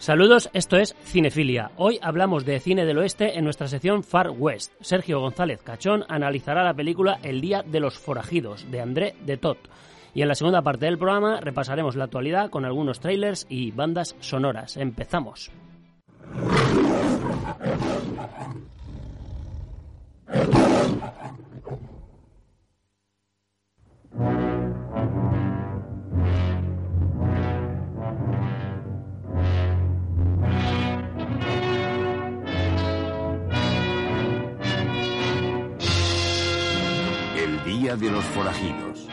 Saludos, esto es Cinefilia. Hoy hablamos de cine del oeste en nuestra sección Far West. Sergio González Cachón analizará la película El Día de los Forajidos, de André de Tot. Y en la segunda parte del programa repasaremos la actualidad con algunos trailers y bandas sonoras. Empezamos. De los Forajidos.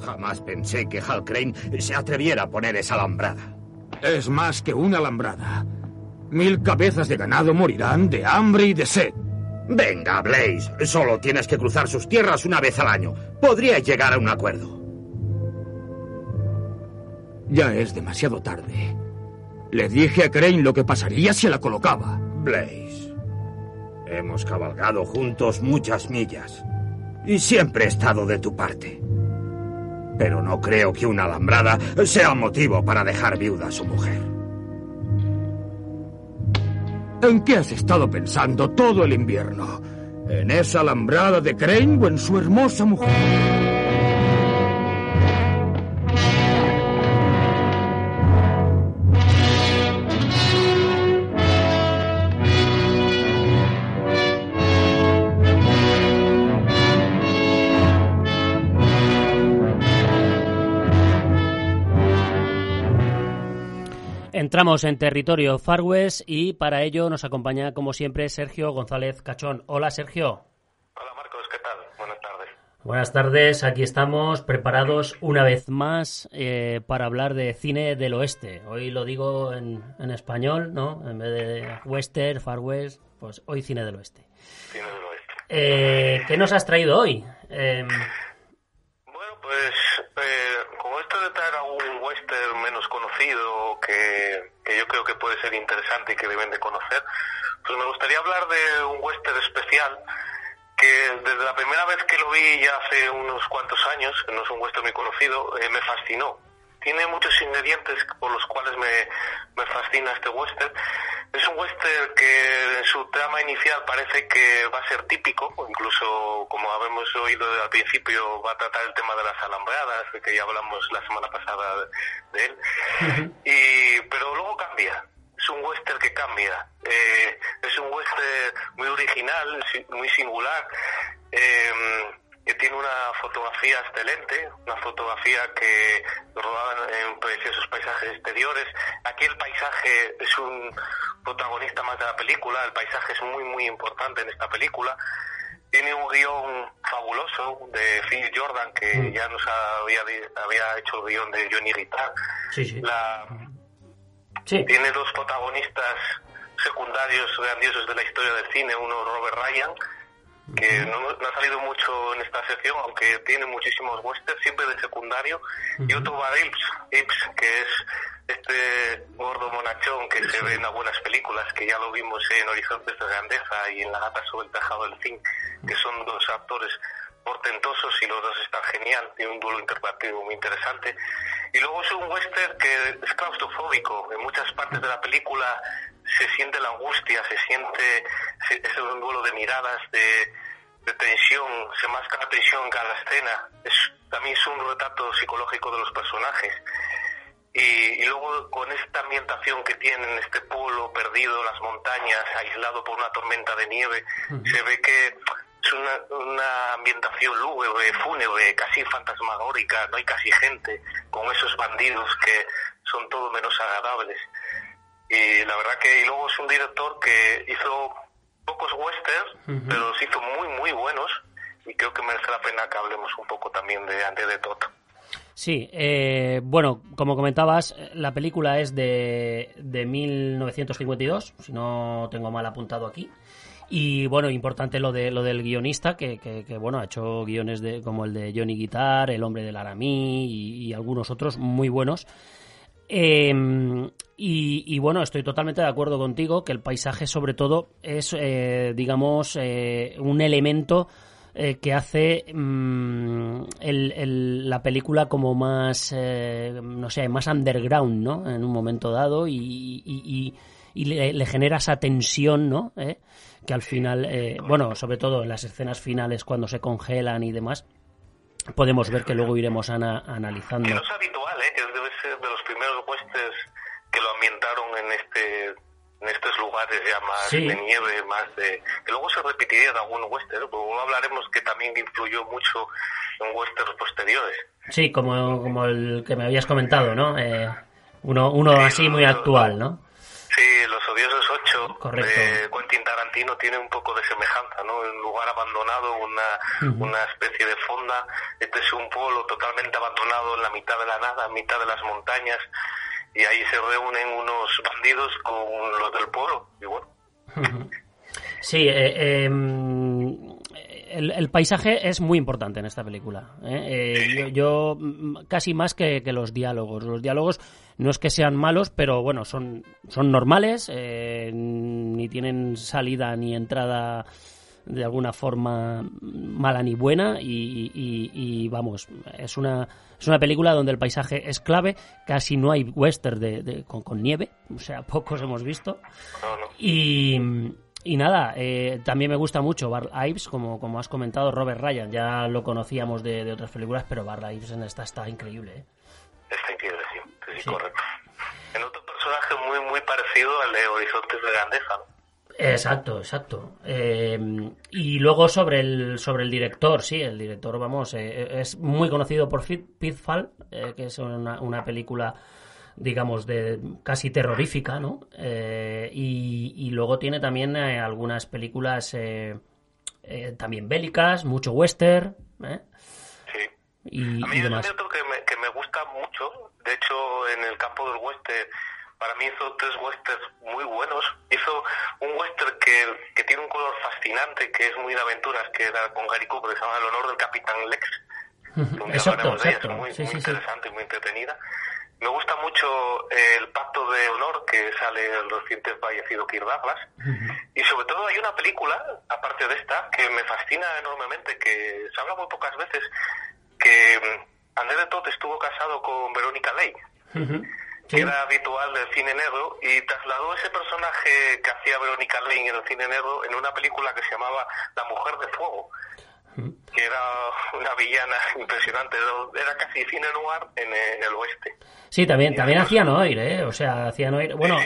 Jamás pensé que Hal Crane se atreviera a poner esa alambrada. Es más que una alambrada. Mil cabezas de ganado morirán de hambre y de sed. Venga, Blaze, solo tienes que cruzar sus tierras una vez al año. Podríais llegar a un acuerdo. Ya es demasiado tarde. Le dije a Crane lo que pasaría si la colocaba. Blaze, hemos cabalgado juntos muchas millas y siempre he estado de tu parte. Pero no creo que una alambrada sea motivo para dejar viuda a su mujer. ¿En qué has estado pensando todo el invierno? ¿En esa alambrada de Crane o en su hermosa mujer? Entramos en territorio Far West y para ello nos acompaña, como siempre, Sergio González Cachón. Hola, Sergio. Hola, Marcos, ¿qué tal? Buenas tardes. Buenas tardes, aquí estamos preparados una vez más eh, para hablar de cine del oeste. Hoy lo digo en, en, español, ¿no? En vez de western, Far West, pues hoy cine del oeste. Cine del oeste. Eh, ¿Qué nos has traído hoy? Eh, bueno, pues como esto de traer a un western menos conocido que, que, yo creo que puede ser interesante y que deben de conocer, pues me gustaría hablar de un western especial que desde la primera vez que lo vi ya hace unos cuantos años, que no es un western muy conocido, eh, me fascinó. Tiene muchos ingredientes por los cuales me, me fascina este western. Es un western que en su trama inicial parece que va a ser típico, incluso como habíamos oído al principio, va a tratar el tema de las alambradas, que ya hablamos la semana pasada de él. Uh -huh. y, pero luego cambia. Es un western que cambia. Eh, es un western muy original, muy singular. Eh, tiene una fotografía excelente, una fotografía que rodada en preciosos paisajes exteriores. Aquí el paisaje es un protagonista más de la película, el paisaje es muy muy importante en esta película. Tiene un guion fabuloso de Phil Jordan, que mm. ya nos había, había hecho el guion de Johnny Guitar. Sí, sí. La, sí. Tiene dos protagonistas secundarios grandiosos de la historia del cine, uno Robert Ryan, que no, no, ha salido mucho en esta sección, aunque tiene muchísimos westerns, siempre de secundario, uh -huh. y otro Bar Ips, Ips, que es este gordo monachón que se ve en algunas películas, que ya lo vimos en Horizontes de Grandeza y en La gata sobre el tejado del zinc, que son dos actores portentosos y los dos están genial, tiene un duelo interpretativo muy interesante. Y luego es un western que es claustrofóbico, en muchas partes de la película se siente la angustia, se siente, se, es un duelo de miradas, de, de tensión, se masca la tensión en cada escena. Es, también es un retrato psicológico de los personajes. Y, y, luego con esta ambientación que tienen, este pueblo perdido, las montañas, aislado por una tormenta de nieve, uh -huh. se ve que es una, una ambientación lúgubre, fúnebre, casi fantasmagórica, no hay casi gente, con esos bandidos que son todo menos agradables. Y la verdad que y luego es un director que hizo pocos westerns, uh -huh. pero los hizo muy, muy buenos. Y creo que merece la pena que hablemos un poco también de Antes de Toto. Sí, eh, bueno, como comentabas, la película es de, de 1952, si no tengo mal apuntado aquí. Y bueno, importante lo de lo del guionista, que, que, que bueno, ha hecho guiones de, como el de Johnny Guitar, El hombre del Aramí y, y algunos otros muy buenos. Em, y, bueno, estoy totalmente de acuerdo contigo que el paisaje, sobre todo, es, eh, digamos, eh, un elemento eh, que hace mm, la película como más, no sé, más underground, ¿no? En un momento dado y, le, genera esa tensión, ¿no? Que al final, bueno, sobre todo en las escenas finales cuando se congelan y demás, podemos ver que luego iremos analizando. Que no es habitual, ¿eh? que debe ser de los primeros westerns que lo ambientaron en este en estos lugares ya más de nieve, más de... que luego se repetiría en algún western, pero luego hablaremos que también influyó mucho en westerns posteriores. Sí, como, como el que me habías comentado, ¿no? Eh, uno uno así muy actual, ¿no? Sí, Los Odiosos 8 de Quentin Tarantino tiene un poco de semejanza, ¿no? Un lugar abandonado, una, una especie de fonda. Este es un pueblo totalmente abandonado en la mitad de la nada, en mitad de las montañas. Y ahí se reúnen unos bandidos con los del pueblo. Y bueno. Sí, eh, em, el, paisaje es muy importante en esta película. ¿eh? Eh, yo, mm, casi más que, que, los diálogos. Los diálogos no es que sean malos, pero bueno, son, son normales, eh, ni tienen salida ni entrada de alguna forma mala ni buena y, vamos, es una, es una película donde el paisaje es clave, casi no hay western de, con, nieve, o sea, pocos hemos visto. Y, y nada, eh, también me gusta mucho Bar Ives, como, como has comentado, Robert Ryan, ya lo conocíamos de, otras películas, pero Bar Ives en esta está increíble. ¿eh? Está increíble, sí, correcto. En otro personaje muy, muy parecido al de Horizontes de Grandeza, Exacto, exacto. Eh, y luego sobre el sobre el director, sí, el director, vamos, eh, es muy conocido por Pitfall, eh, que es una, una, película, digamos, de casi terrorífica, ¿no? Y, y, luego tiene también algunas películas también bélicas, mucho western, Sí. Y, A mí es cierto que me, que me gusta mucho de hecho, en el campo del western, para mí hizo tres westerns muy buenos. Hizo un western que, que tiene un color fascinante, que es muy de aventuras, que era con Gary Cooper, que se llama El honor del Capitán Lex. exacto, exacto. muy, interesante y muy entretenida. Me gusta mucho el Pacto de Honor que sale el reciente fallecido Kirk Douglas. Y sobre todo hay una película, aparte de esta, que me fascina enormemente, que se habla muy pocas veces, que André de Tot estuvo casado con Verónica Ley, que era habitual del cine negro, y trasladó ese personaje que hacía Verónica Ley en el cine negro en una película que se llamaba La Mujer de Fuego, que era una villana impresionante, era casi cine noir en el oeste. Sí, también, también hacían oír, ¿eh? O sea, hacían oír. Bueno,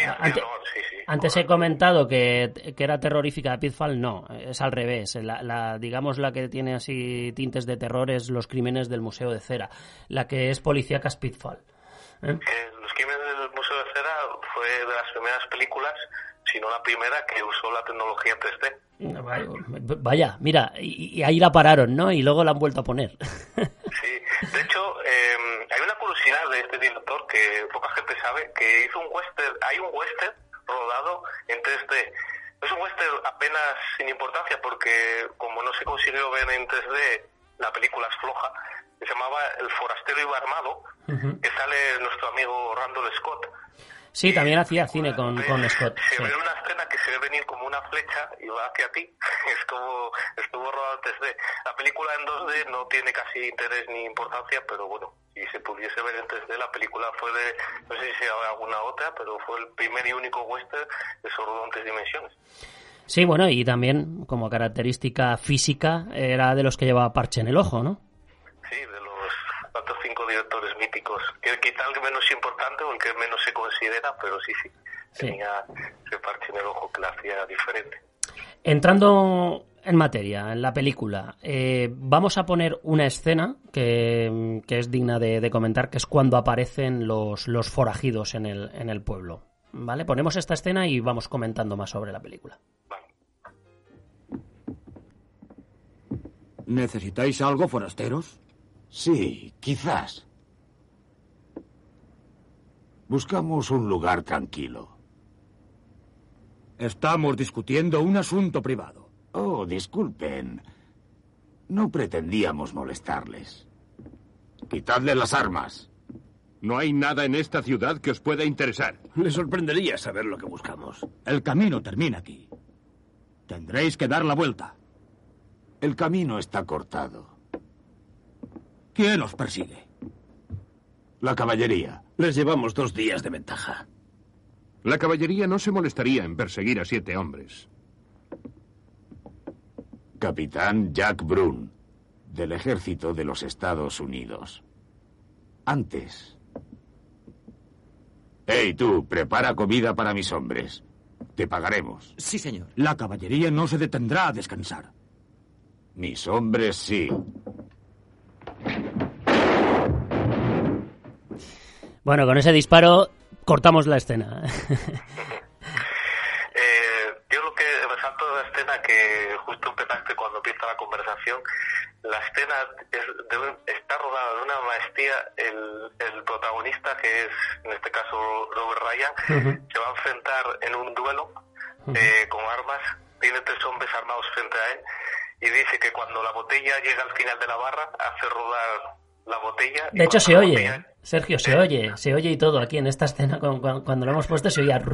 antes, he comentado que, era terrorífica de Pitfall, no, es al revés. La, digamos, la que tiene así tintes de terror es Los Crímenes del Museo de Cera. La que es policíaca es Pitfall. ¿eh? Los Crímenes del Museo de Cera fue de las primeras películas, si no la primera, que usó la tecnología 3D. Vaya, mira, y, ahí la pararon, ¿no? Y luego la han vuelto a poner. Sí, de hecho, em, hay una curiosidad de este director que poca gente sabe, que hizo un western, hay un western rodado en 3D. Es un western apenas sin importancia porque como no se consiguió ver en 3D, la película es floja, se llamaba El forastero iba armado, que sale nuestro amigo Randall Scott. Sí, también hacía cine con, con Scott. Se ve una escena que se ve venir como una flecha y va hacia ti. Es como estuvo rodado en 3D. La película en 2D no tiene casi interés ni importancia, pero bueno, si se pudiese ver en 3D, la película fue de, no sé si hay alguna otra, pero fue el primer y único western que se rodó en tres dimensiones. Sí, bueno, y también como característica física era de los que llevaba parche en el ojo, ¿no? Directores míticos. Que quizá el menos importante o el que menos se considera, pero sí, sí, tenía ese parche en el ojo que la hacía diferente. Entrando en materia, en la película, eh, vamos a poner una escena que, es digna de, comentar, que es cuando aparecen los, los forajidos en el, en el pueblo. ¿Vale? Ponemos esta escena y vamos comentando más sobre la película. ¿Necesitáis algo, forasteros? Sí, quizás. Buscamos un lugar tranquilo. Estamos discutiendo un asunto privado. Oh, disculpen. No pretendíamos molestarles. Quitadle las armas. No hay nada en esta ciudad que os pueda interesar. Le sorprendería saber lo que buscamos. El camino termina aquí. Tendréis que dar la vuelta. El camino está cortado. ¿Quién os persigue? La caballería. Les llevamos dos días de ventaja. La caballería no se molestaría en perseguir a siete hombres. Capitán Jack Brun, del ejército de los Estados Unidos. Antes. Hey, tú, prepara comida para mis hombres. Te pagaremos. Sí, señor. La caballería no se detendrá a descansar. Mis hombres sí. Bueno, con ese disparo cortamos la escena. Eh, yo lo que resalto de la escena que justo empezaste cuando empieza la conversación, la escena es de- está rodada de una maestría, el, el protagonista que es en este caso Robert Ryan, se va a enfrentar en un duelo eh, con armas, tiene tres hombres armados frente a él y dice que cuando la botella llega al final de la barra hace rodar la botella. De hecho, se oye, botella- Sergio, se oye, se oye y todo aquí en esta escena. cu- cu- Cuando lo hemos puesto, se oía.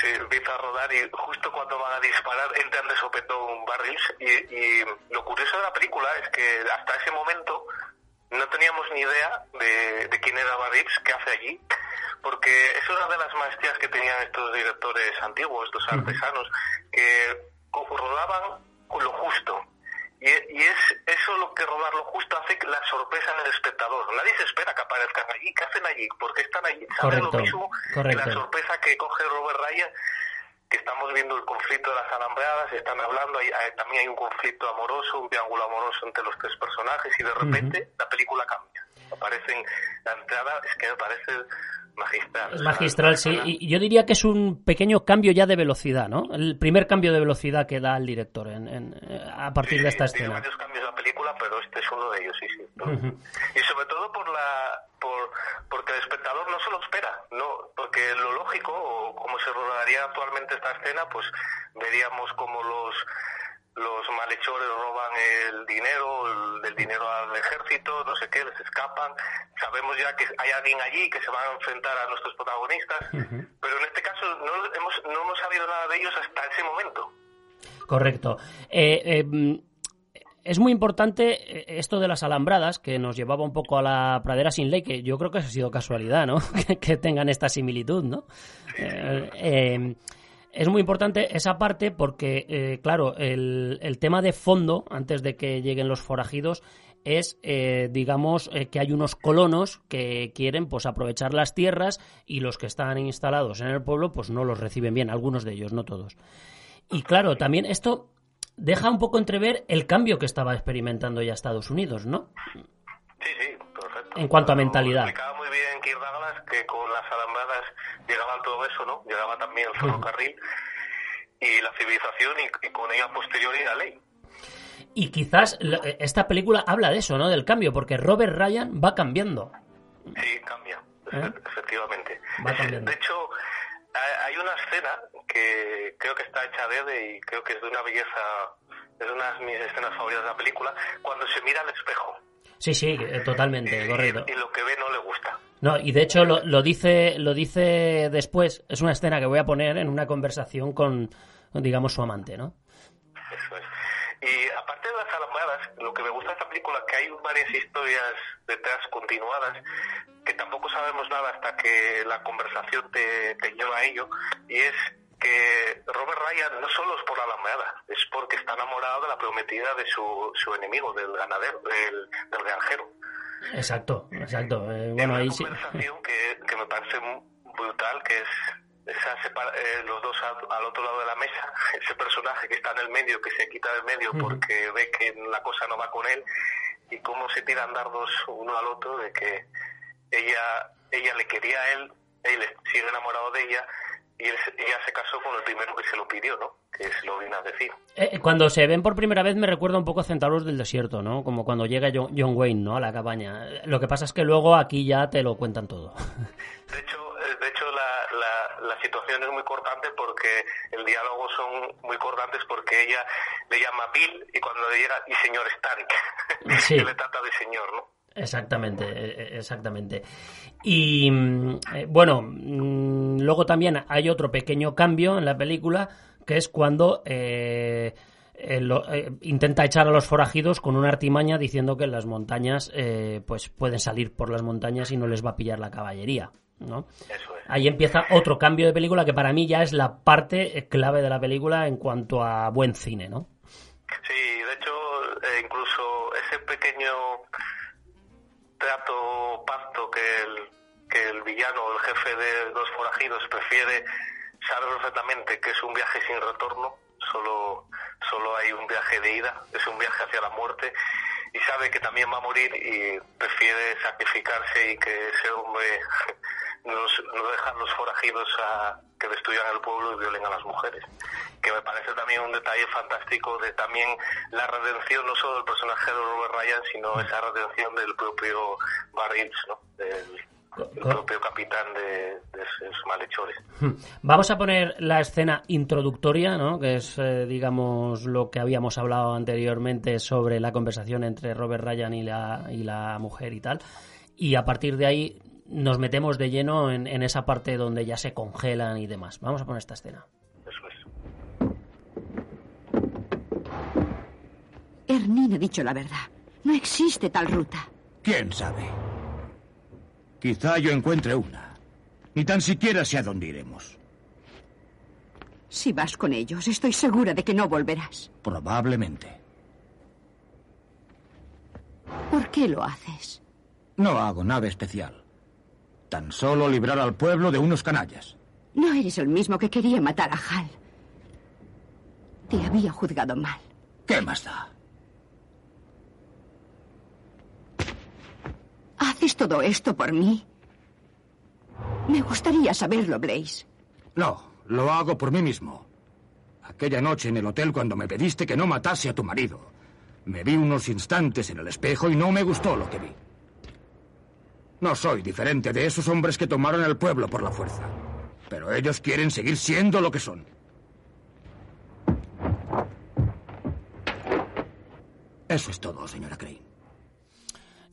Sí, empieza a rodar y justo cuando van a disparar entran de sopetón barrils y, y lo curioso de la película es que hasta ese momento no teníamos ni idea de, de quién era Barrips, qué hace allí, porque es una de las maestrías que tenían estos directores antiguos, estos artesanos, que rodaban con lo justo. Y, y es eso lo que rodar lo justo hace la sorpresa en el espectador. Nadie se espera que aparezcan allí. ¿Qué hacen allí? ¿Por qué están allí? ¿Saben Correcto, lo mismo que la sorpresa que coge Robert Ryan? Que estamos viendo el conflicto de las alambradas, están hablando, hay- hay- también hay un conflicto amoroso, un triángulo amoroso entre los tres personajes y de repente la película cambia. Aparecen, la entrada es que me parece magistral. Magistral, sí. Y yo diría que es un pequeño cambio ya de velocidad, ¿no? El primer cambio de velocidad que da el director en- en- eh, a partir de esta escena. varios cambios la película, pero este es uno de ellos, sí, sí. Y sobre todo por la porque el espectador no se lo espera, no porque lo lógico, o como se rodaría actualmente esta escena, pues veríamos como los los malhechores roban el dinero, el, del dinero al ejército, no sé qué, les escapan. Sabemos ya que hay alguien allí que se va a enfrentar a nuestros protagonistas, pero en este caso no hemos, no hemos sabido nada de ellos hasta ese momento. Correcto. Eh, eh, es muy importante eh, esto de las alambradas, que nos llevaba un poco a la pradera sin ley, que yo creo que ha sido casualidad, ¿no? que, tengan esta similitud, ¿no? Eh, eh, es muy importante esa parte porque, claro, el, el tema de fondo, antes de que lleguen los forajidos, es, digamos, que hay unos colonos que quieren pues aprovechar las tierras y los que están instalados en el pueblo pues no los reciben bien, algunos de ellos, no todos. Y claro, también esto deja un poco entrever el cambio que estaba experimentando ya Estados Unidos, ¿no? Sí, sí, perfecto. En cuanto a mentalidad. explicaba muy bien Kirk Douglas que con las alambradas llegaban todo eso, ¿no? Llegaba también el ferrocarril y la civilización y, y con ella a posteriori la ley. Y quizás esta película habla de eso, ¿no? Del cambio, porque Robert Ryan va cambiando. Sí, cambia, ¿Eh? efe- efectivamente. Va Es- cambiando. De hecho, hay una escena que creo que está hecha de y creo que es de una belleza, es una de mis escenas favoritas de la película, cuando se mira al espejo. Sí, sí, eh, totalmente, y, correcto. y lo que ve no le gusta. No, y de hecho lo, lo dice lo dice después, es una escena que voy a poner en una conversación con, digamos, su amante, ¿no? Eso es. Y aparte de las alambradas, lo que me gusta de esta película es que hay varias historias detrás continuadas que tampoco sabemos nada hasta que la conversación te, te lleva a ello. Y es que Robert Ryan no solo es por la alambrada, es porque está enamorado de la prometida de su, su enemigo, del ganadero, del, del granjero. Exacto, exacto. Eh, Hay bueno, una ahí sí. conversación que, que me parece brutal, que es esa separa- eh, los dos al, al otro lado de la mesa, ese personaje que está en el medio, que se quita del medio porque ve que la cosa no va con él, y cómo se tiran dardos uno al otro de que ella ella le quería a él, él sigue enamorado de ella, y él se- ella se casó con el primero que se lo pidió, ¿no? Que se lo vino a decir. Eh, cuando se ven por primera vez me recuerda un poco a Centauros del Desierto, ¿no? Como cuando llega John, John Wayne, ¿no? A la cabaña. Lo que pasa es que luego aquí ya te lo cuentan todo. Eh, de hecho la, situación es muy cortante porque el diálogo son muy cortantes porque ella le llama Bill y cuando le llega y señor Stark, Sí. que le trata de señor, ¿no? Exactamente, e, e, exactamente. Y mm, eh, bueno, mm, luego también hay otro pequeño cambio en la película, que es cuando eh, eh, intenta echar a los forajidos con una artimaña diciendo que en las montañas pues pueden salir por las montañas y no les va a pillar la caballería. ¿No? Ahí empieza otro cambio de película que para mí ya es la parte clave de la película en cuanto a buen cine, ¿no? Sí, de hecho, incluso ese pequeño trato pacto que el, que el villano el jefe de los forajidos prefiere sabe perfectamente que es un viaje sin retorno, solo, solo hay un viaje de ida, es un viaje hacia la muerte y sabe que también va a morir y prefiere sacrificarse y que ese hombre nos, no dejan los forajidos a que destruyan el pueblo y violen a las mujeres. Que me parece también un detalle fantástico de también la redención no solo del personaje de Robert Ryan, sino esa redención del propio Barry ¿no? Del, propio capitán de, esos malhechores. Hmm. Vamos a poner la escena introductoria, ¿no? que es, eh, digamos, lo que habíamos hablado anteriormente sobre la conversación entre Robert Ryan y la, y la mujer y tal. Y a partir de ahí nos metemos de lleno en, esa parte donde ya se congelan y demás. Vamos a poner esta escena. Eso es. Hermine ha dicho la verdad. No existe tal ruta. ¿Quién sabe? Quizá yo encuentre una. Ni tan siquiera sé a dónde iremos. Si vas con ellos, estoy segura de que no volverás. Probablemente. ¿Por qué lo haces? No hago nada especial. Tan solo librar al pueblo de unos canallas. No eres el mismo que quería matar a Hal. Te había juzgado mal. ¿Qué más da? ¿Haces todo esto por mí? Me gustaría saberlo, Blaze. No, lo hago por mí mismo. Aquella noche en el hotel cuando me pediste que no matase a tu marido. Me vi unos instantes en el espejo y no me gustó lo que vi. No soy diferente de esos hombres que tomaron el pueblo por la fuerza. Pero ellos quieren seguir siendo lo que son. Eso es todo, señora Crane.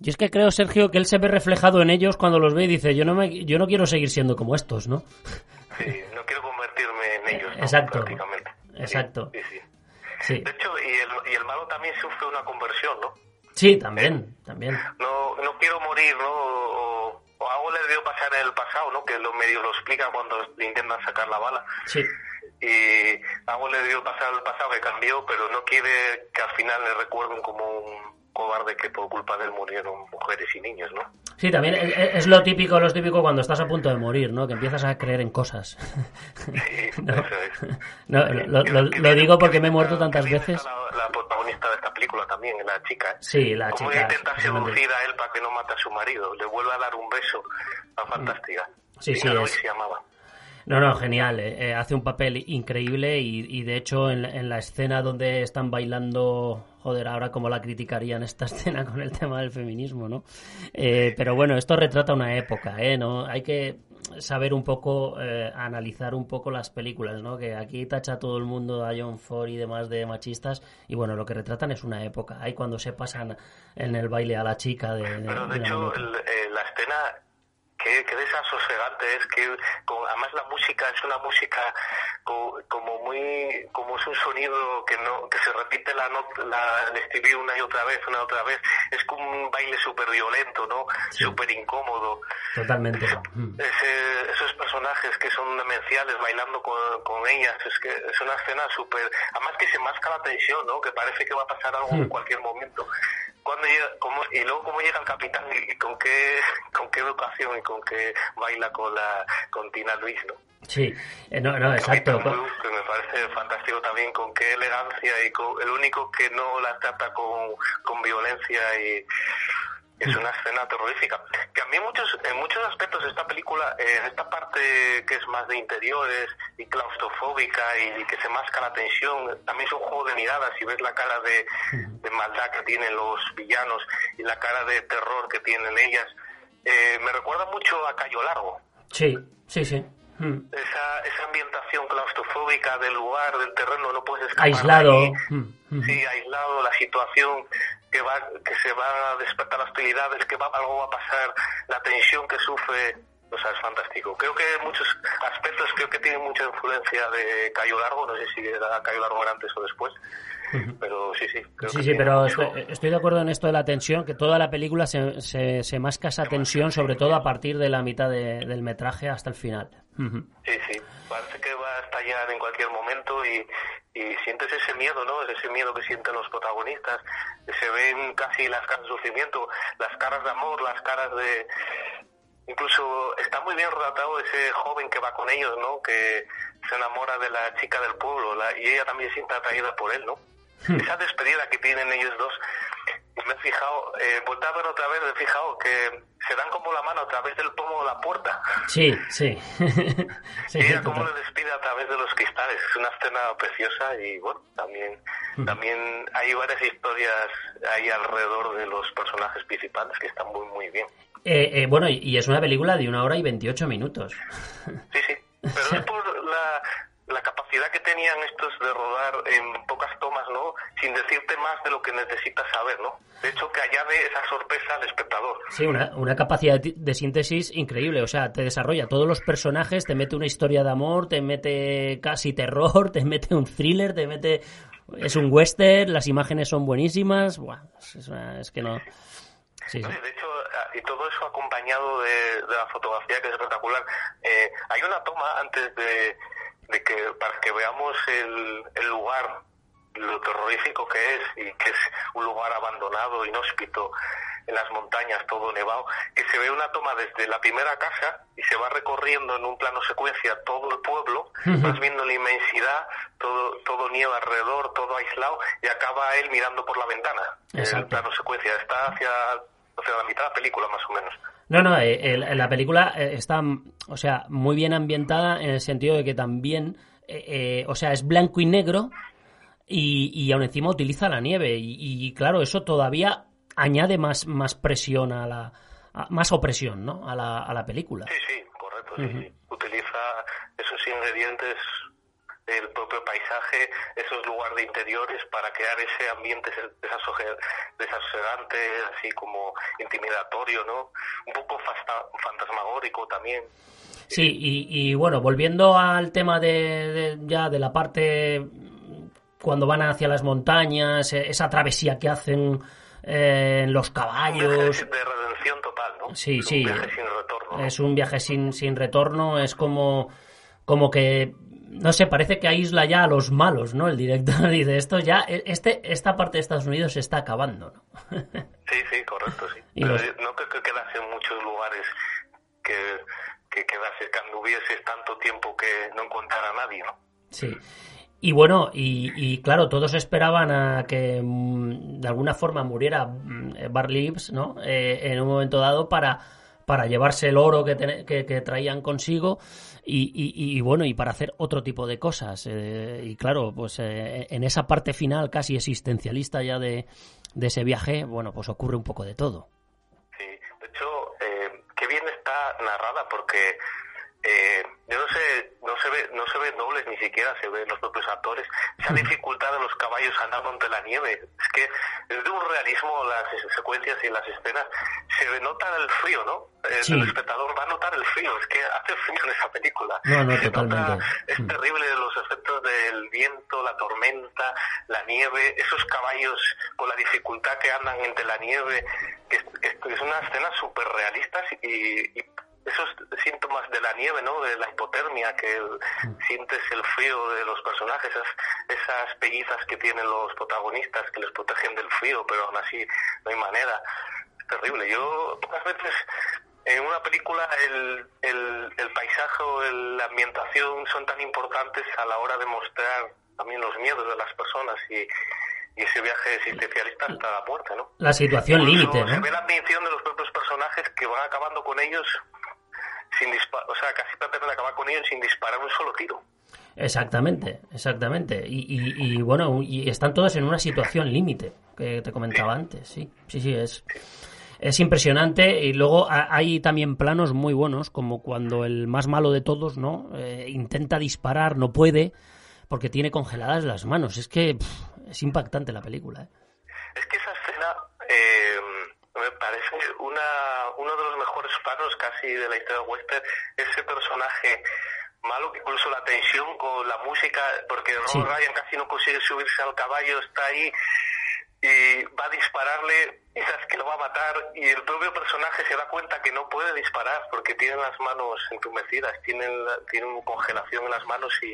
Y es que creo, Sergio, que él se ve reflejado en ellos cuando los ve y dice, yo no, me, yo no quiero seguir siendo como estos, ¿no? Sí, no quiero convertirme en ellos, Exacto. Exacto. Sí, De hecho, y el, y el malo también sufre una conversión, ¿no? Sí, también, también. No, no quiero morir, ¿no? O, algo le debió pasar en el pasado, ¿no? Que los medios lo explican cuando intentan sacar la bala. Sí. Y algo le debió pasar el pasado que cambió, pero no quiere que al final le recuerden como un cobarde que por culpa de él murieron mujeres y niños, ¿no? Sí, también es, lo típico, lo típico cuando estás a punto de morir, ¿no? Que empiezas a creer en cosas. Sí, no, eso es. No, lo, digo porque me he muerto tantas veces. La, protagonista de esta película también, la chica. ¿eh? Sí, la chica. intenta seducir a él para que no mate a su marido. Le vuelve a dar un beso. a fantástica. Sí, sí. Es. se llamaba. No, no, genial. Eh, eh, hace un papel increíble y, de hecho en, la escena donde están bailando, joder, ahora como la criticarían esta escena con el tema del feminismo, ¿no? Eh, pero bueno, esto retrata una época, ¿eh? ¿No? Hay que saber un poco, analizar un poco las películas, ¿no? Que aquí tacha todo el mundo a John Ford y demás de machistas y bueno, lo que retratan es una época. Hay cuando se pasan en el baile a la chica de... pero de, hecho, la escena qué, qué desasosegante es que además la música es una música como, muy como es un sonido que no que se repite la la el estribillo una y otra vez una y otra vez es como un baile súper violento no súper incómodo totalmente. Esos personajes que son demenciales bailando con, con ellas es que es una escena súper además que se masca la tensión no que parece que va a pasar algo en hmm. cualquier momento cuando llega, cómo, y luego cómo llega el capitán y, con qué con qué educación y con qué baila con la con Tina Luis, ¿no? Sí, eh, no, no, exacto. que me parece fantástico también con qué elegancia y con, el único que no la trata con, con violencia y es una escena terrorífica. Que a mí muchos, en muchos aspectos esta película, en eh, esta parte que es más de interiores y claustrofóbica y, que se masca la tensión, también es un juego de miradas y ves la cara de, maldad que tienen los villanos y la cara de terror que tienen ellas. Eh, me recuerda mucho a Cayo Largo. Sí, sí, sí. Hmm. Esa, esa ambientación claustrofóbica del lugar, del terreno, no puedes escapar. Aislado. Hmm, hmm. Sí, aislado, la situación que va que se va a despertar hostilidades, que va, algo va a pasar, la tensión que sufre, o sea, es fantástico. Creo que muchos aspectos creo que tienen mucha influencia de Cayo Largo, no sé si era Cayo Largo antes o después, pero sí, sí. sí, sí, pero estoy, de acuerdo en esto de la tensión, que toda la película se, se, se masca esa tensión, sobre todo a partir de la mitad del metraje hasta el final. Sí, sí, parece que va a estallar en cualquier momento y, y sientes ese miedo, ¿no? Ese miedo que sienten los protagonistas. Se ven casi las caras de sufrimiento, las caras de amor, las caras de... Incluso está muy bien retratado ese joven que va con ellos, ¿no? Que se enamora de la chica del pueblo y ella también se siente atraída por él, ¿no? Hmm. Esa despedida que tienen ellos dos, me he fijado, eh, a ver otra vez, me he fijado que se dan como la mano a través del pomo de la puerta. Sí, sí. ella como le despide a través de los cristales. Es una escena preciosa y bueno, también, hmm. también hay varias historias ahí alrededor de los personajes principales que están muy, muy bien. Eh, eh, bueno, y es una película de una hora y veintiocho minutos. Sí, sí. Pero es por la, la capacidad que tenían estos de rodar en pocas tomas, ¿no? Sin decirte más de lo que necesitas saber, ¿no? De hecho, que añade esa sorpresa al espectador. Sí, una, una capacidad de síntesis increíble. O sea, te desarrolla todos los personajes, te mete una historia de amor, te mete casi terror, te mete un thriller, te mete... Es un western, las imágenes son buenísimas. Buah, es, que no... Sí, De hecho, y todo eso acompañado de, la fotografía que es espectacular. Eh, hay una toma antes de, de que para que veamos el, el lugar, lo terrorífico que es y que es un lugar abandonado, inhóspito, en las montañas, todo nevado, que se ve una toma desde la primera casa y se va recorriendo en un plano secuencia todo el pueblo, vas viendo la inmensidad, todo, todo nieva alrededor, todo aislado, y acaba él mirando por la ventana. El plano secuencia está hacia, hacia la mitad de la película más o menos. No, no, eh, la película eh, está, o sea, muy bien ambientada en el sentido de que también, eh, o sea, es blanco y negro y, y aún encima utiliza la nieve y, claro, eso todavía añade más, más presión a la, más opresión, ¿no? A la, a la película. Sí, sí, correcto, sí. Utiliza esos ingredientes el propio paisaje, esos lugares de interiores para crear ese ambiente desasosegante, así como intimidatorio, ¿no? Un poco fantasmagórico también. Sí, y, bueno, volviendo al tema de, ya de la parte cuando van hacia las montañas, e, esa travesía que hacen eh, en los caballos. de redención total, ¿no? Sí, sí. Un viaje sin retorno. Es un viaje sin, sin retorno, es como, como que no sé, parece que aísla ya a los malos, ¿no? El director dice, esto ya, e, este, esta parte de Estados Unidos se está acabando, ¿no? sí, sí, correcto, sí. Pero no creo que quedase en muchos lugares que, que quedase, cuando hubiese tanto tiempo que no encontrara a nadie, ¿no? Sí. Y bueno, y, claro, todos esperaban a que mm, de alguna forma muriera mm, Barley ¿no? Eh, en un momento dado para, para llevarse el oro que, que traían consigo y, bueno, y para hacer otro tipo de cosas. Eh, y claro, pues eh, en esa parte final casi existencialista ya de, de, ese viaje, bueno, pues ocurre un poco de todo. Sí, de hecho, eh, qué bien está narrada porque eh, yo no sé, no se ve, no se ven dobles ni siquiera se ven los propios actores. Esa dificultad de los caballos andando entre la nieve, es que es de un realismo las secuencias y las escenas. Se nota el frío, ¿no? El espectador va a notar el frío, es que hace frío en esa película. No, no, totalmente. es mm. terrible los efectos del viento, la tormenta, la nieve, esos caballos con la dificultad que andan entre la nieve, que es, es una escena súper realista y, y esos síntomas de la nieve, ¿no? De la hipotermia, que sientes el frío de los personajes, esas, esas pellizas que tienen los protagonistas que les protegen del frío, pero aún así no hay manera. Es terrible. Yo pocas veces en una película el, el, el paisaje o la ambientación son tan importantes a la hora de mostrar también los miedos de las personas y, y ese viaje existencialista hasta la muerte, ¿no? La situación límite, ¿no? Se ve la ambición de los propios personajes que van acabando con ellos sin o sea, casi acabar con ellos sin disparar un solo tiro. Exactamente, exactamente. Y, y, bueno, y están todos en una situación límite, que te comentaba antes, sí, sí, sí, es... es impresionante y luego hay también planos muy buenos, como cuando el más malo de todos, ¿no? Eh, intenta disparar, no puede, porque tiene congeladas las manos. Es que es impactante la película. ¿eh? Es que esa escena eh, una, uno de los mejores planos casi de la historia de western. Ese personaje malo, que incluso la tensión con la música, porque Robert Ryan casi no consigue subirse al caballo, está ahí y va a dispararle y sabes que lo va a matar y el propio personaje se da cuenta que no puede disparar porque tiene las manos entumecidas, tiene, tiene una congelación en las manos y,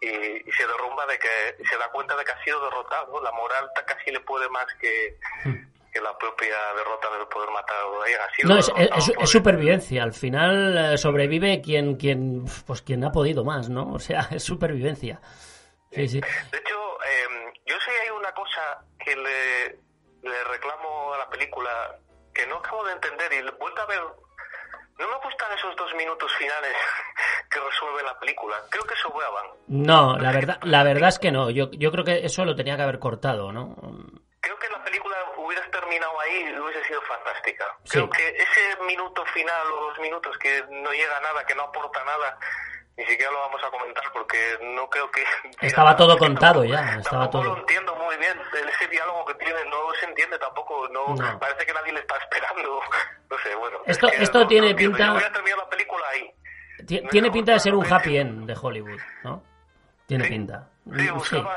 y, se derrumba de que se da cuenta de que ha sido derrotado. La moral casi le puede más que, que la propia derrota de poder matar a no, es, supervivencia. Al final eh, sobrevive quien, quien, pues quien ha podido más, ¿no? O sea, es supervivencia. Sí, sí. De hecho, em, yo sé hay una cosa que le, le reclamo a la película que no acabo de entender y vuelta a ver no me gustan esos dos minutos finales que resuelve la película. Creo que sobraban. No, la verdad, la verdad es que no. Yo, yo creo que eso lo tenía que haber cortado, ¿no? Creo que la película hubiera terminado ahí hubiese sido fantástica. Creo que ese minuto final o dos minutos que no llega a nada, que no aporta nada, ni siquiera lo vamos a comentar porque no creo que... Estaba todo contado ya, estaba todo... lo entiendo muy bien, ese diálogo que tiene no se entiende tampoco, no, parece que nadie le está esperando, no sé, bueno... Esto, esto tiene pinta... Yo voy la película ahí. Tiene pinta de ser un happy end de Hollywood, ¿no? Tiene pinta. Sí,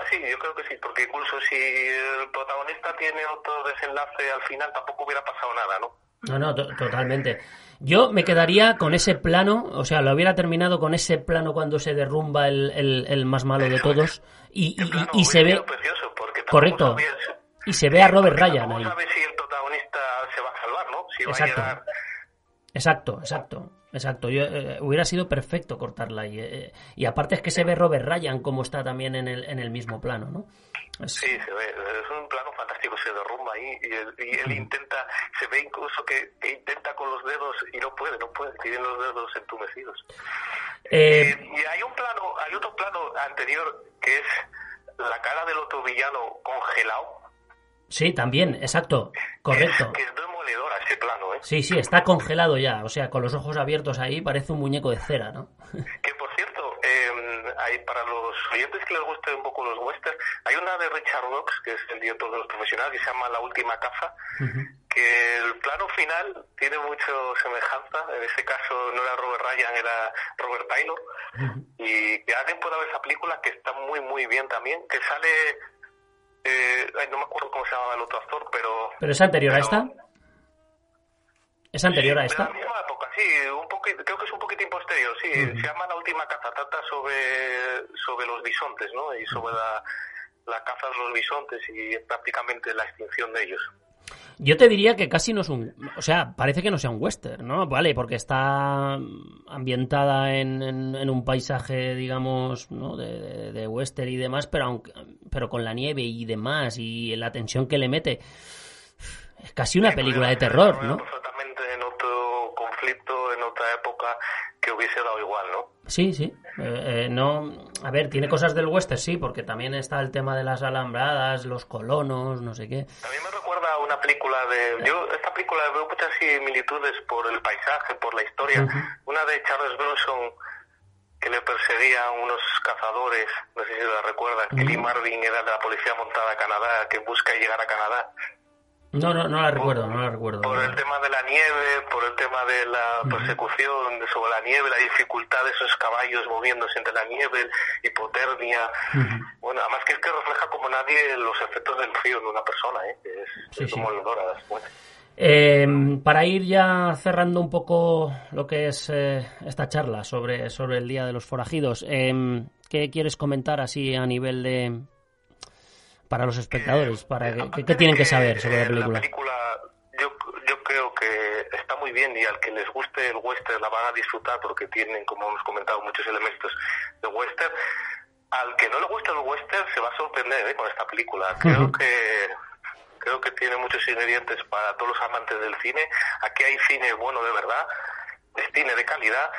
sí, yo creo que sí, porque incluso si el protagonista tiene otro desenlace al final tampoco hubiera pasado nada, ¿no? No, no, totalmente. Yo me quedaría con ese plano, o sea, lo hubiera terminado con ese plano cuando se derrumba el, el, más malo de todos y, y, se ve... Correcto. Y se ve a Robert Ryan ahí. si el protagonista se va a salvar, ¿no? exacto. Exacto, exacto. Exacto, yo, eh, hubiera sido perfecto cortarla y, eh, y aparte es que se ve Robert Ryan como está también en el, en el mismo plano, ¿no? Sí, se ve, es un plano fantástico, se derrumba ahí y él, y él intenta, se ve incluso que, intenta con los dedos y no puede, no puede, tiene los dedos entumecidos. Eh, eh... y hay un plano, hay otro plano anterior que es la cara del otro villano congelado. Sí, también, exacto, correcto. Que es demoledora ese plano, ¿eh? Sí, sí, está congelado ya, o sea, con los ojos abiertos ahí parece un muñeco de cera, ¿no? que por cierto, eh, hay para los oyentes que les guste un poco los westerns, hay una de Richard Rocks, que es el director de los profesionales, que se llama La Última Caza, que el plano final tiene mucho semejanza, en ese caso no era Robert Ryan, era Robert Taylor, y que alguien pueda ver esa película que está muy, muy bien también, que sale, eh, no me acuerdo cómo se llama el otro actor, pero... ¿Pero es anterior a esta? ¿Es anterior a esta? De la misma época, sí, un creo que es un poquitín posterior, sí. Se llama La Última Caza, trata sobre, sobre los bisontes, ¿no? Y sobre la, la caza de los bisontes y prácticamente la extinción de ellos. Yo te diría que casi no es un. O sea, parece que no sea un western, ¿no? Vale, porque está ambientada en, en, un paisaje, digamos, ¿no? De, de, western y demás, pero, aunque, pero con la nieve y demás y la tensión que le mete. Es casi una película de terror, ¿no? en otro conflicto, en otra época, que hubiese dado igual, ¿no? Sí, sí. Eh, eh, no, a ver, tiene cosas del western, sí, porque también está el tema de las alambradas, los colonos, no sé qué. También me recuerda a una película de... Yo esta película veo muchas similitudes por el paisaje, por la historia. Una de Charles Bronson que le perseguían unos cazadores, no sé si la recuerdas, que Lee Marvin era de la Policía Montada de Canadá, que busca llegar a Canadá no, no, no la recuerdo, no la recuerdo. Por el tema de la nieve, por el tema de la persecución sobre la nieve, la dificultad de esos caballos moviéndose entre la nieve, hipotermia. Bueno, además que es que refleja como nadie los efectos del frío en una persona, ¿eh? Es, como el eh, para ir ya cerrando un poco lo que es eh, esta charla sobre, sobre el Día de los Forajidos, eh, ¿qué quieres comentar así a nivel de, para los espectadores? para ¿Qué, tienen que saber sobre la película? La película yo, yo creo que está muy bien y al que les guste el western la van a disfrutar porque tienen, como hemos comentado, muchos elementos de western. Al que no le guste el western se va a sorprender ¿eh? con esta película. Creo que creo que tiene muchos ingredientes para todos los amantes del cine. Aquí hay cine bueno de verdad, es cine de calidad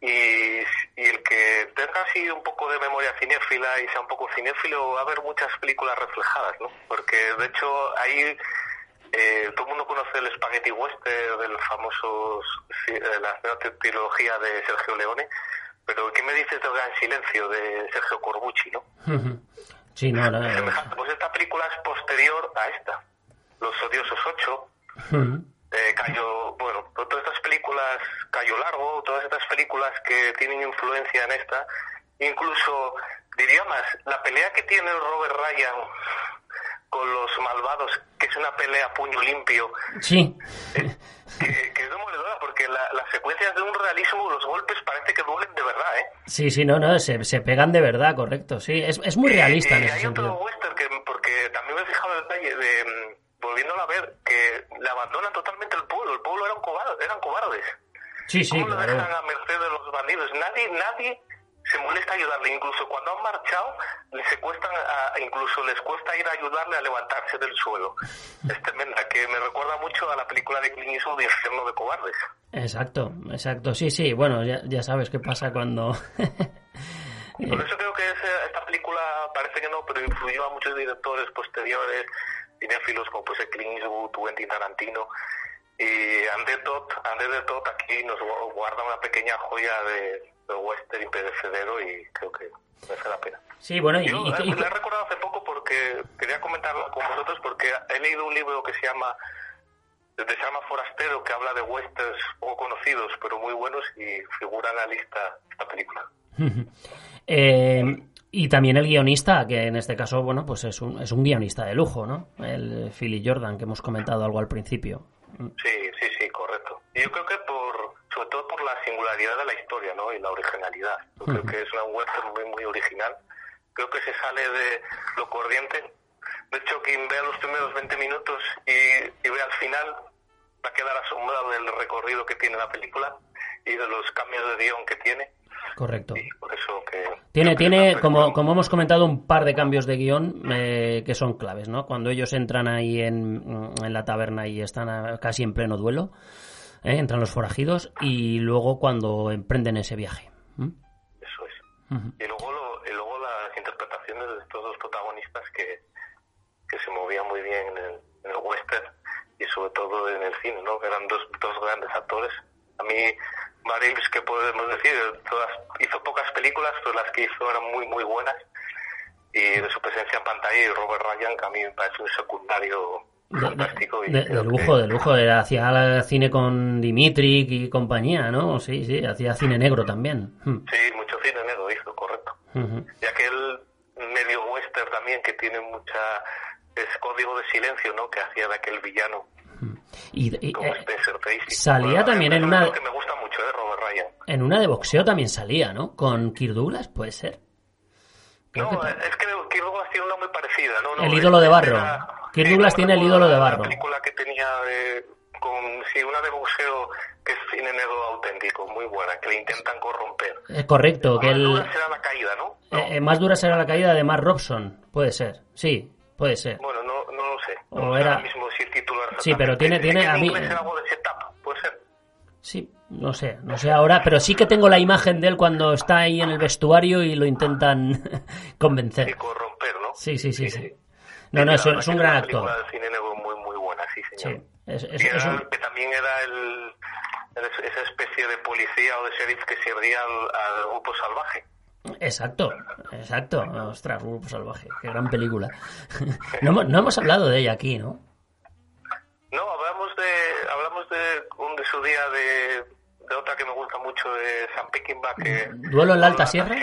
y, el que tenga así un poco de memoria cinéfila y sea un poco cinéfilo va a haber muchas películas reflejadas, ¿no? Porque de hecho ahí Eh, todo el mundo conoce el Spaghetti Western del famoso, eh, la trilogía de Sergio Leone, pero ¿qué me dices de Gran Silencio de Sergio Corbucci, no? Sí, no, no. Semejante. Pues esta película es posterior a esta, Los Odiosos 8, eh, Cayo, bueno, todas estas películas, Cayo Largo, todas estas películas que tienen influencia en esta, incluso, diría más, la pelea que tiene Robert Ryan con los malvados, que es una pelea a puño limpio, Sí. eh, que, porque la, las secuencias de un realismo, los golpes parece que duelen de verdad, ¿eh? Sí, sí, no, no, se, se pegan de verdad, correcto, sí. Es, es muy realista Eh, en ese hay otro sentido. western que, porque también me he fijado el detalle de, mm, volviéndola a ver, que le abandonan totalmente el pueblo. El pueblo eran cobardes. Eran cobardes. Sí, sí, ¿Cómo lo claro. dejan a merced de los bandidos? Nadie, nadie se molesta ayudarle. Incluso cuando han marchado, le secuestran, a- incluso les cuesta ir a ayudarle a levantarse del suelo. Es tremenda, que me recuerda mucho a la película de Clint Eastwood de Infierno de Cobardes. Exacto, exacto. Sí, sí, bueno, ya, ya sabes qué pasa cuando... Por eso creo que ese- esta película parece que no, pero influyó a muchos directores posteriores, cinéfilos como pues Clint Eastwood, Quentin Tarantino. Y André Todd, André de Todd aquí nos gu- guarda una pequeña joya de, de western imperecedero y creo que merece la pena. Sí, bueno, y, Yo y- y- la he recordado hace poco porque quería comentarlo con vosotros porque he leído un libro que se llama se llama Forastero que habla de westerns poco conocidos pero muy buenos y figura en la lista esta película. Eh, y también el guionista, que en este caso, bueno, pues es un, es un guionista de lujo, ¿no? El Philly Jordan, que hemos comentado algo al principio. Sí, sí, sí, correcto. Y yo creo que por, sobre todo por la singularidad de la historia, ¿no? Y la originalidad. Yo creo que es una western muy, muy original. Creo que se sale de lo corriente. De hecho, quien vea los primeros 20 minutos y, y ve al final, va a quedar asombrado del recorrido que tiene la película y de los cambios de guion que tiene. Correcto. Y por eso que... Tiene, que tiene como, como hemos comentado, un par de cambios de guion eh, que son claves, ¿no? Cuando ellos entran ahí en, en la taberna y están a- casi en pleno duelo, ¿eh? entran los forajidos, y luego cuando emprenden ese viaje. Eso es. Y luego, lo- y luego las interpretaciones de estos dos protagonistas que, que se movían muy bien en el, en el western y sobre todo en el cine, ¿no? Que eran dos, dos grandes actores. A mí, Reeves, que podemos decir, todas, hizo pocas películas, pero las que hizo eran muy, muy buenas. Y de su presencia en pantalla, y Robert Ryan, que a mí me parece un secundario De, de- de- de que- lujo, de lujo. Era- Hacía cine con Dimitri y compañía, ¿no? Sí, sí, hacía cine negro también. Mm. Sí, mucho cine negro hizo, correcto. Ujú. y aquel medio western también que tiene mucha es código de silencio no que hacía de aquel villano Y, y, como eh, Spencer Tracy salía Bueno, también en un una- que me gusta mucho eh Robert Ryan en una de boxeo también salía, ¿no? Con Kirk Douglas, puede ser. No es que Kirk Douglas tiene una muy parecida no, no El ídolo de barro. era- Kirk sí, Douglas tiene el ídolo de barro. la película que tenía eh, con sí una de boxeo que es cine negro auténtico muy buena que le intentan corromper Es correcto, que Más el, dura será la caída no, No. eh, eh, más dura será la caída de Mark Robson, puede ser. Sí, puede ser. bueno no no lo sé O no era- mismo si el título era Sí, pero tiene- tiene que a mí- algo de setup puede ser Sí, no sé, no sé ahora, pero sí que tengo la imagen de él cuando está ahí en el vestuario y lo intentan y convencer. corromper, ¿no? Sí, sí, sí, sí. Sí, No, no, es, que un gran una actor. cine negro muy, muy buena, sí, Sí, señor. es, es- es era- un- que también era el, esa especie de policía o de sheriff que servía al, al grupo salvaje. Exacto, exacto. Ostras, Grupo Salvaje, qué gran película. No, hemos- no hemos hablado de ella aquí, ¿no? No, hablamos de hablamos de, un, de su día de, de otra que me gusta mucho, de Sam Peckinpah, que... ¿Duelo en la Alta Sierra?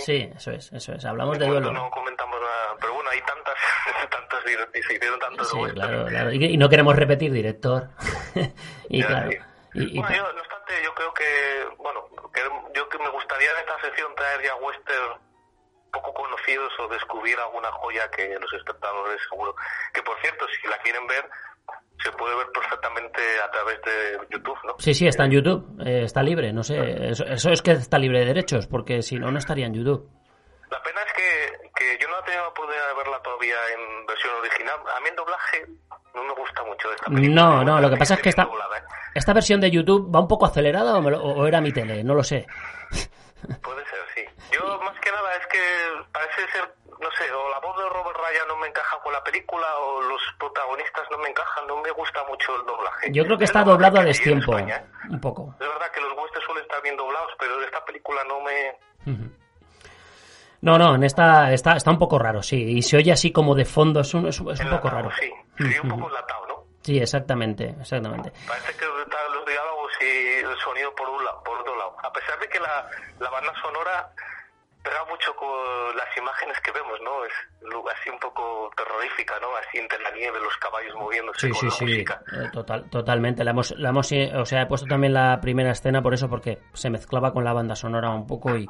Sí. Sí, eso es, eso es. Hablamos de De duelo. no comentamos nada, pero bueno, hay tantas, tantas, y se hicieron tantos Sí, claro, claro. Y, y no queremos repetir director. y Ya, claro. sí. y- y- Bueno, yo, no obstante, yo creo que, bueno, que yo que me gustaría en esta sección traer ya western poco conocidos o descubrir alguna joya que los espectadores seguro. Que por cierto, si la quieren ver, se puede ver perfectamente a través de YouTube, ¿no? Sí, sí, está en YouTube. eh, está libre, no sé. Eso, eso es que está libre de derechos, porque si no, no estaría en YouTube. La pena es que, que yo no he tenido la oportunidad de verla todavía en versión original. A mí el doblaje no me gusta mucho esta película. No, no, lo que pasa es que esta, doblada, ¿eh? esta versión de YouTube va un poco acelerada o, me lo- o era mi tele, no lo sé. Puede ser, sí. Yo más que nada es que parece ser, no sé, o la voz de Robert Ryan no me encaja con la película o los protagonistas no me encajan, no me gusta mucho el doblaje. Yo creo que Es está doblado a que destiempo, España, un poco. Es verdad que los westerns suelen estar bien doblados, pero esta película no me... No, no, en esta está, está un poco raro, sí. Y se oye así como de fondo, es un, es un- poco raro. Sí, sería un poco enlatado, ¿no? Sí, exactamente, exactamente. Parece que están los diálogos y el sonido por un lado, por otro lado. A pesar de que la, la banda sonora mucho con las imágenes que vemos, ¿no? Es así un poco terrorífica, ¿no? Así entre la nieve, los caballos moviéndose Sí, con sí, la sí, eh, total, totalmente. La hemos, la hemos, eh, o sea, he puesto también la primera escena por eso, porque se mezclaba con la banda sonora un poco y,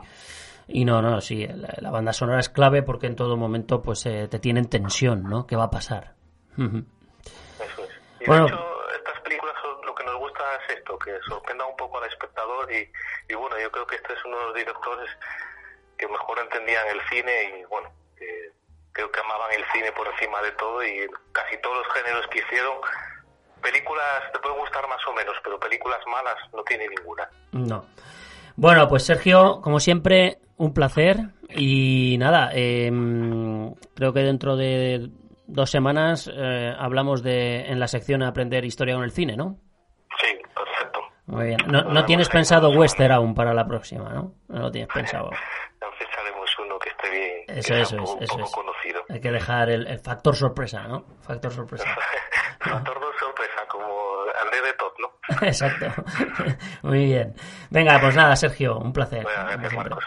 y no, no, sí, la, la banda sonora es clave porque en todo momento pues eh, te tienen tensión, ¿no? ¿Qué va a pasar? Eso es. Y Bueno. de hecho, estas películas lo que nos gusta es esto, que sorprenda un poco al espectador y, y bueno, yo creo que este es uno de los directores que mejor entendían el cine y bueno, que creo que amaban el cine por encima de todo y casi todos los géneros que hicieron, películas te pueden gustar más o menos, pero películas malas no tiene ninguna. No. Bueno, pues Sergio, como siempre, un placer. Y nada, em, creo que dentro de dos semanas eh, hablamos de en la sección Aprender Historia con el Cine, ¿no? Sí, perfecto. Muy bien. No, no tienes pensado western aún para la próxima, ¿no? No lo tienes pensado. Uno que Eso, eso es, poco, eso poco es. conocido. Hay que dejar el, el factor sorpresa, ¿no? Factor sorpresa. Factor de sorpresa, como André de Tot, ¿no? Exacto. Muy bien. Venga, pues nada, Sergio, un placer. Bueno, como gracias,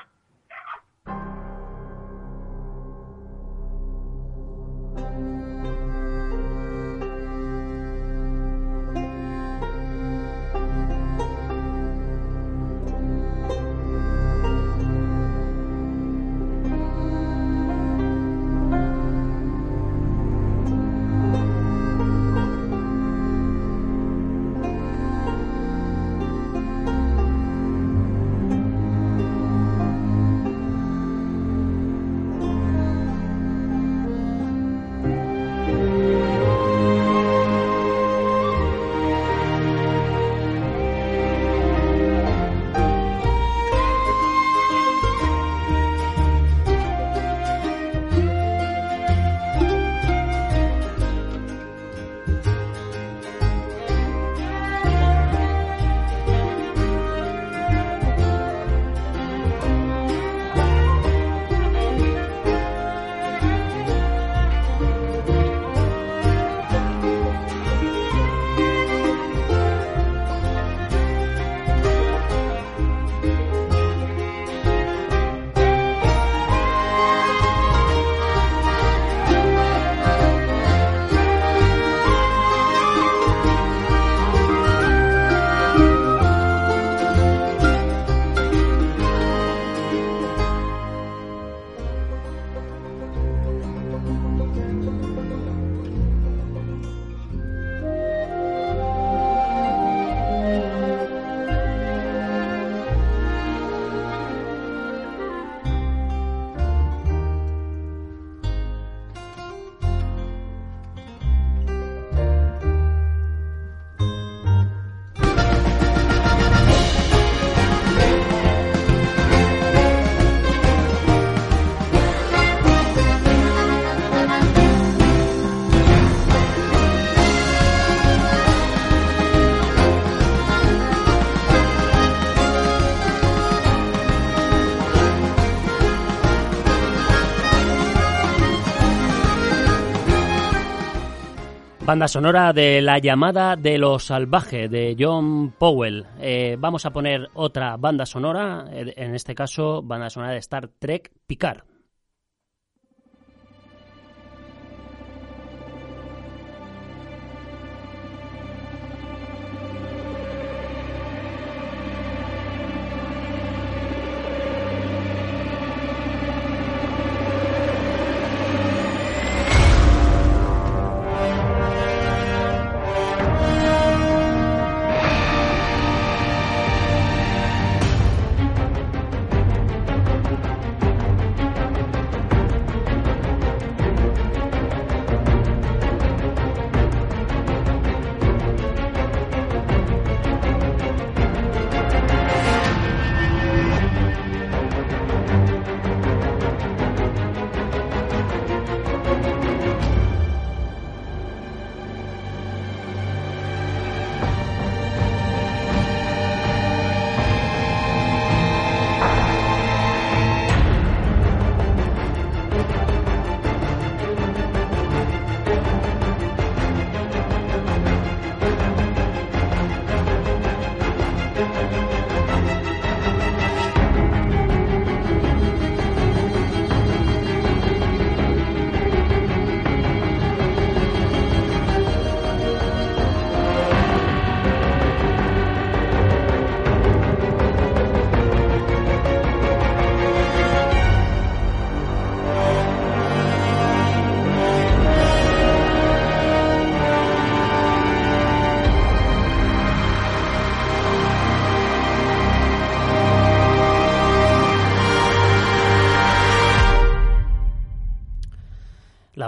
Banda sonora de La llamada de lo salvaje de John Powell. Eh, vamos a poner otra banda sonora, eh, en este caso banda sonora de Star Trek Picard.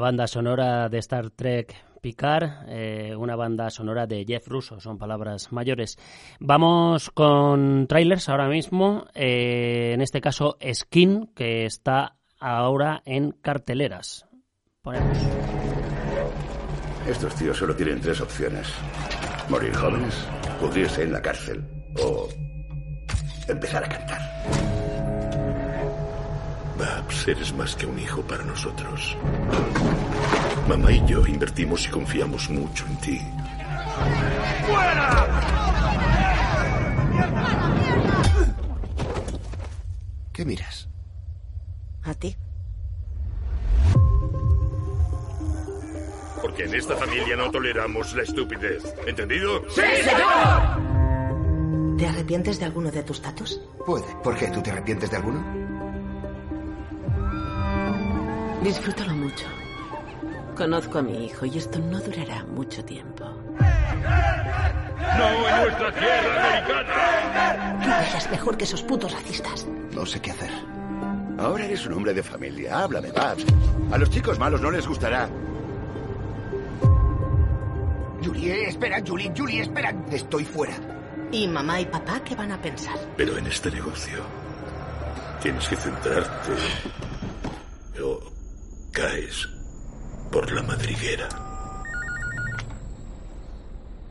Banda sonora de Star Trek Picard, eh, una banda sonora de Jeff Russo, son palabras mayores. Vamos con trailers ahora mismo, eh, en este caso Skin, que está ahora en carteleras. Ponemos. Estos tíos solo tienen tres opciones. Morir jóvenes, pudrirse en la cárcel o empezar a cantar. Babs, eres más que un hijo para nosotros. Mamá y yo invertimos y confiamos mucho en ti. ¿Qué miras? A ti. Porque en esta familia no toleramos la estupidez. ¿Entendido? ¡Sí, señor! ¿Te arrepientes de alguno de tus tatos? Puede. ¿Por qué? ¿Tú te arrepientes de alguno? Disfrútalo mucho. Conozco a mi hijo y esto no durará mucho tiempo. ¡No en nuestra tierra americana! Tú eres mejor que esos putos racistas. No sé qué hacer. Ahora eres un hombre de familia. Háblame, Babs. A los chicos malos no les gustará. Julie, espera, Julie, Julie, espera. Estoy fuera. ¿Y mamá y papá qué van a pensar? Pero en este negocio tienes que centrarte o caes por la madriguera.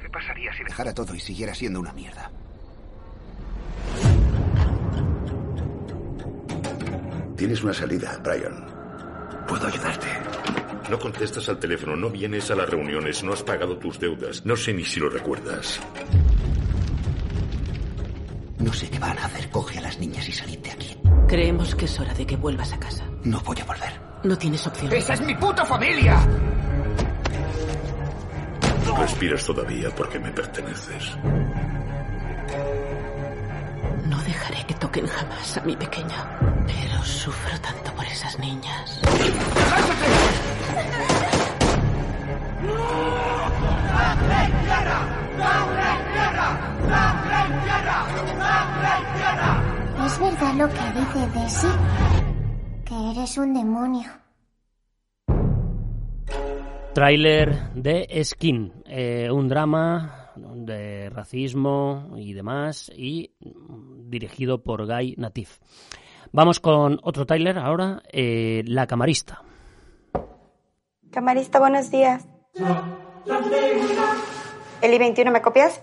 ¿Qué pasaría si dejara todo y siguiera siendo una mierda? Tienes una salida, Brian. Puedo ayudarte. No contestas al teléfono, no vienes a las reuniones, no has pagado tus deudas. No sé ni si lo recuerdas. No sé qué van a hacer. Coge a las niñas y salid de aquí. Creemos que es hora de que vuelvas a casa. No voy a volver. No tienes opción. ¡Esa es mi puta familia! Respiras todavía porque me perteneces. No dejaré que toquen jamás a mi pequeña. Pero sufro tanto por esas niñas. ¿Es verdad lo que dice Desi? Eres un demonio. Tráiler de Skin, eh, un drama de racismo y demás, y dirigido por Guy Natif. Vamos con otro tráiler ahora, eh, La Camarista. Camarista, buenos días. El I-21, ¿me copias?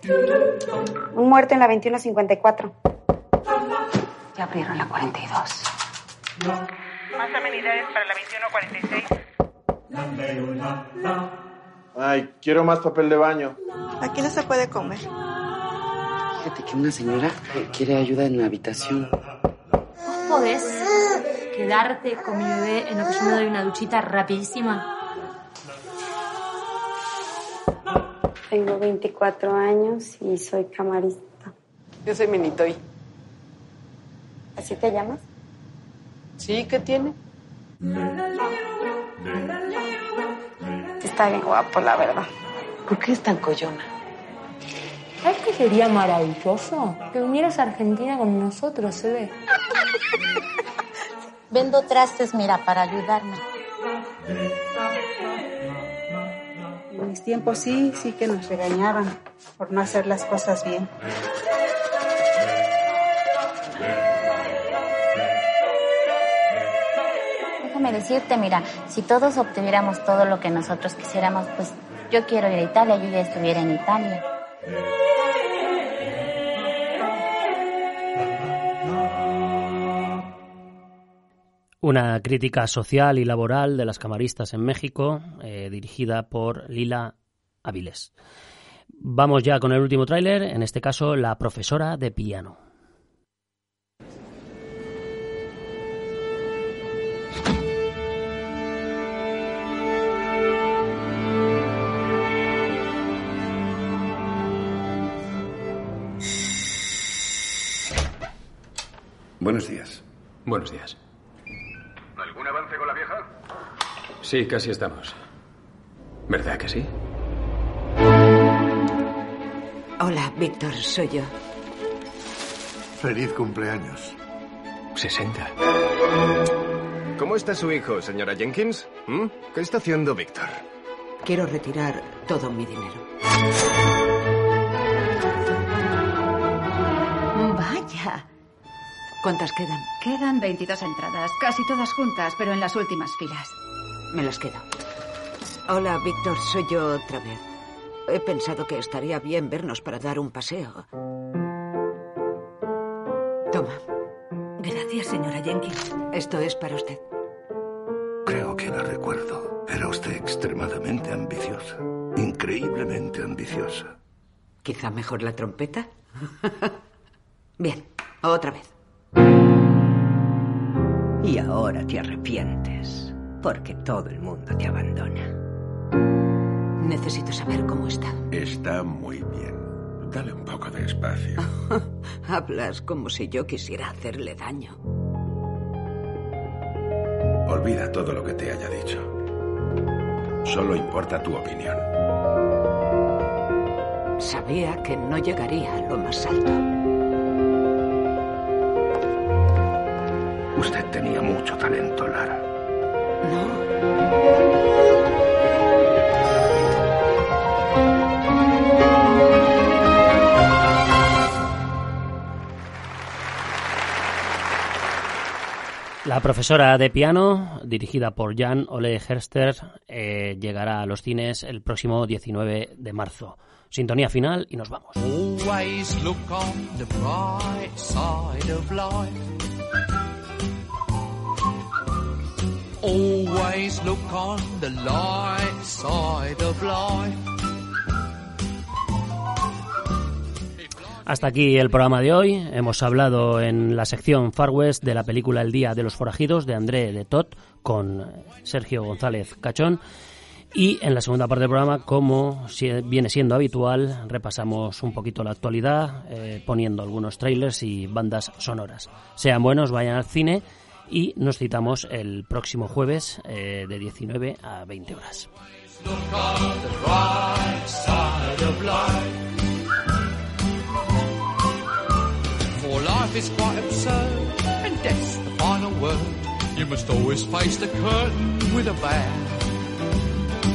Un muerto en la 2154. Ya abrieron la 42. Más amenidades para la 2146. Ay, quiero más papel de baño. Aquí no se puede comer. Fíjate que una señora quiere ayuda en la habitación. ¿Vos podés quedarte con mi bebé en lo que yo me doy una duchita rapidísima? Tengo 24 años y soy camarista. Yo soy Minitoy. ¿Así te llamas? Sí, ¿qué tiene? Está bien guapo, la verdad. ¿Por qué es tan collona? ¿Sabes qué sería maravilloso? Que vinieras a Argentina con nosotros, se ve. Vendo trastes, mira, para ayudarme. En mis tiempos sí, sí que nos regañaban por no hacer las cosas bien. Déjame decirte, mira, si todos obtuviéramos todo lo que nosotros quisiéramos, pues yo quiero ir a Italia, yo ya estuviera en Italia. Una crítica social y laboral de las camaristas en México, eh, dirigida por Lila Avilés. Vamos ya con el último tráiler, en este caso La profesora de piano. Buenos días. Buenos días. ¿Algún avance con la vieja? Sí, casi estamos. ¿Verdad que sí? Hola, Víctor, soy yo. Feliz cumpleaños. 60. ¿Cómo está su hijo, señora Jenkins? ¿Mm? ¿Qué está haciendo Víctor? Quiero retirar todo mi dinero. ¿Cuántas quedan? Quedan 22 entradas, casi todas juntas, pero en las últimas filas. Me las quedo. Hola, Víctor, soy yo otra vez. He pensado que estaría bien vernos para dar un paseo. Toma. Gracias, señora Jenkins. Esto es para usted. Creo que la recuerdo. Era usted extremadamente ambiciosa. Increíblemente ambiciosa. Quizá mejor la trompeta. bien, otra vez. Y ahora te arrepientes, porque todo el mundo te abandona. Necesito saber cómo está. Está muy bien. Dale un poco de espacio. Hablas como si yo quisiera hacerle daño. Olvida todo lo que te haya dicho. Solo importa tu opinión. Sabía que no llegaría a lo más alto. Usted tenía mucho talento, Lara. La profesora de piano, dirigida por Jan Ole Herster, eh, llegará a los cines el próximo 19 de marzo. Sintonía final y nos vamos. Hasta aquí el programa de hoy. Hemos hablado en la sección Far West de la película El Día de los Forajidos de André de Tot con Sergio González Cachón. Y en la segunda parte del programa, como viene siendo habitual, repasamos un poquito la actualidad, eh, poniendo algunos trailers y bandas sonoras. Sean buenos, vayan al cine y nos citamos el próximo jueves eh, de 19 a 20 horas. You must always face the curtain with a bow.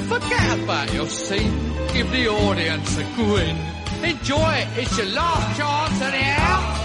Forget about your scene, give the audience a grin. Enjoy it, it's your last chance anyhow.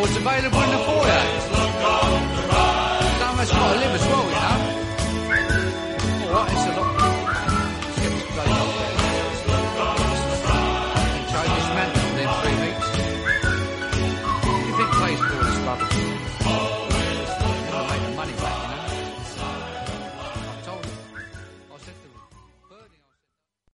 Sports available in the foyer.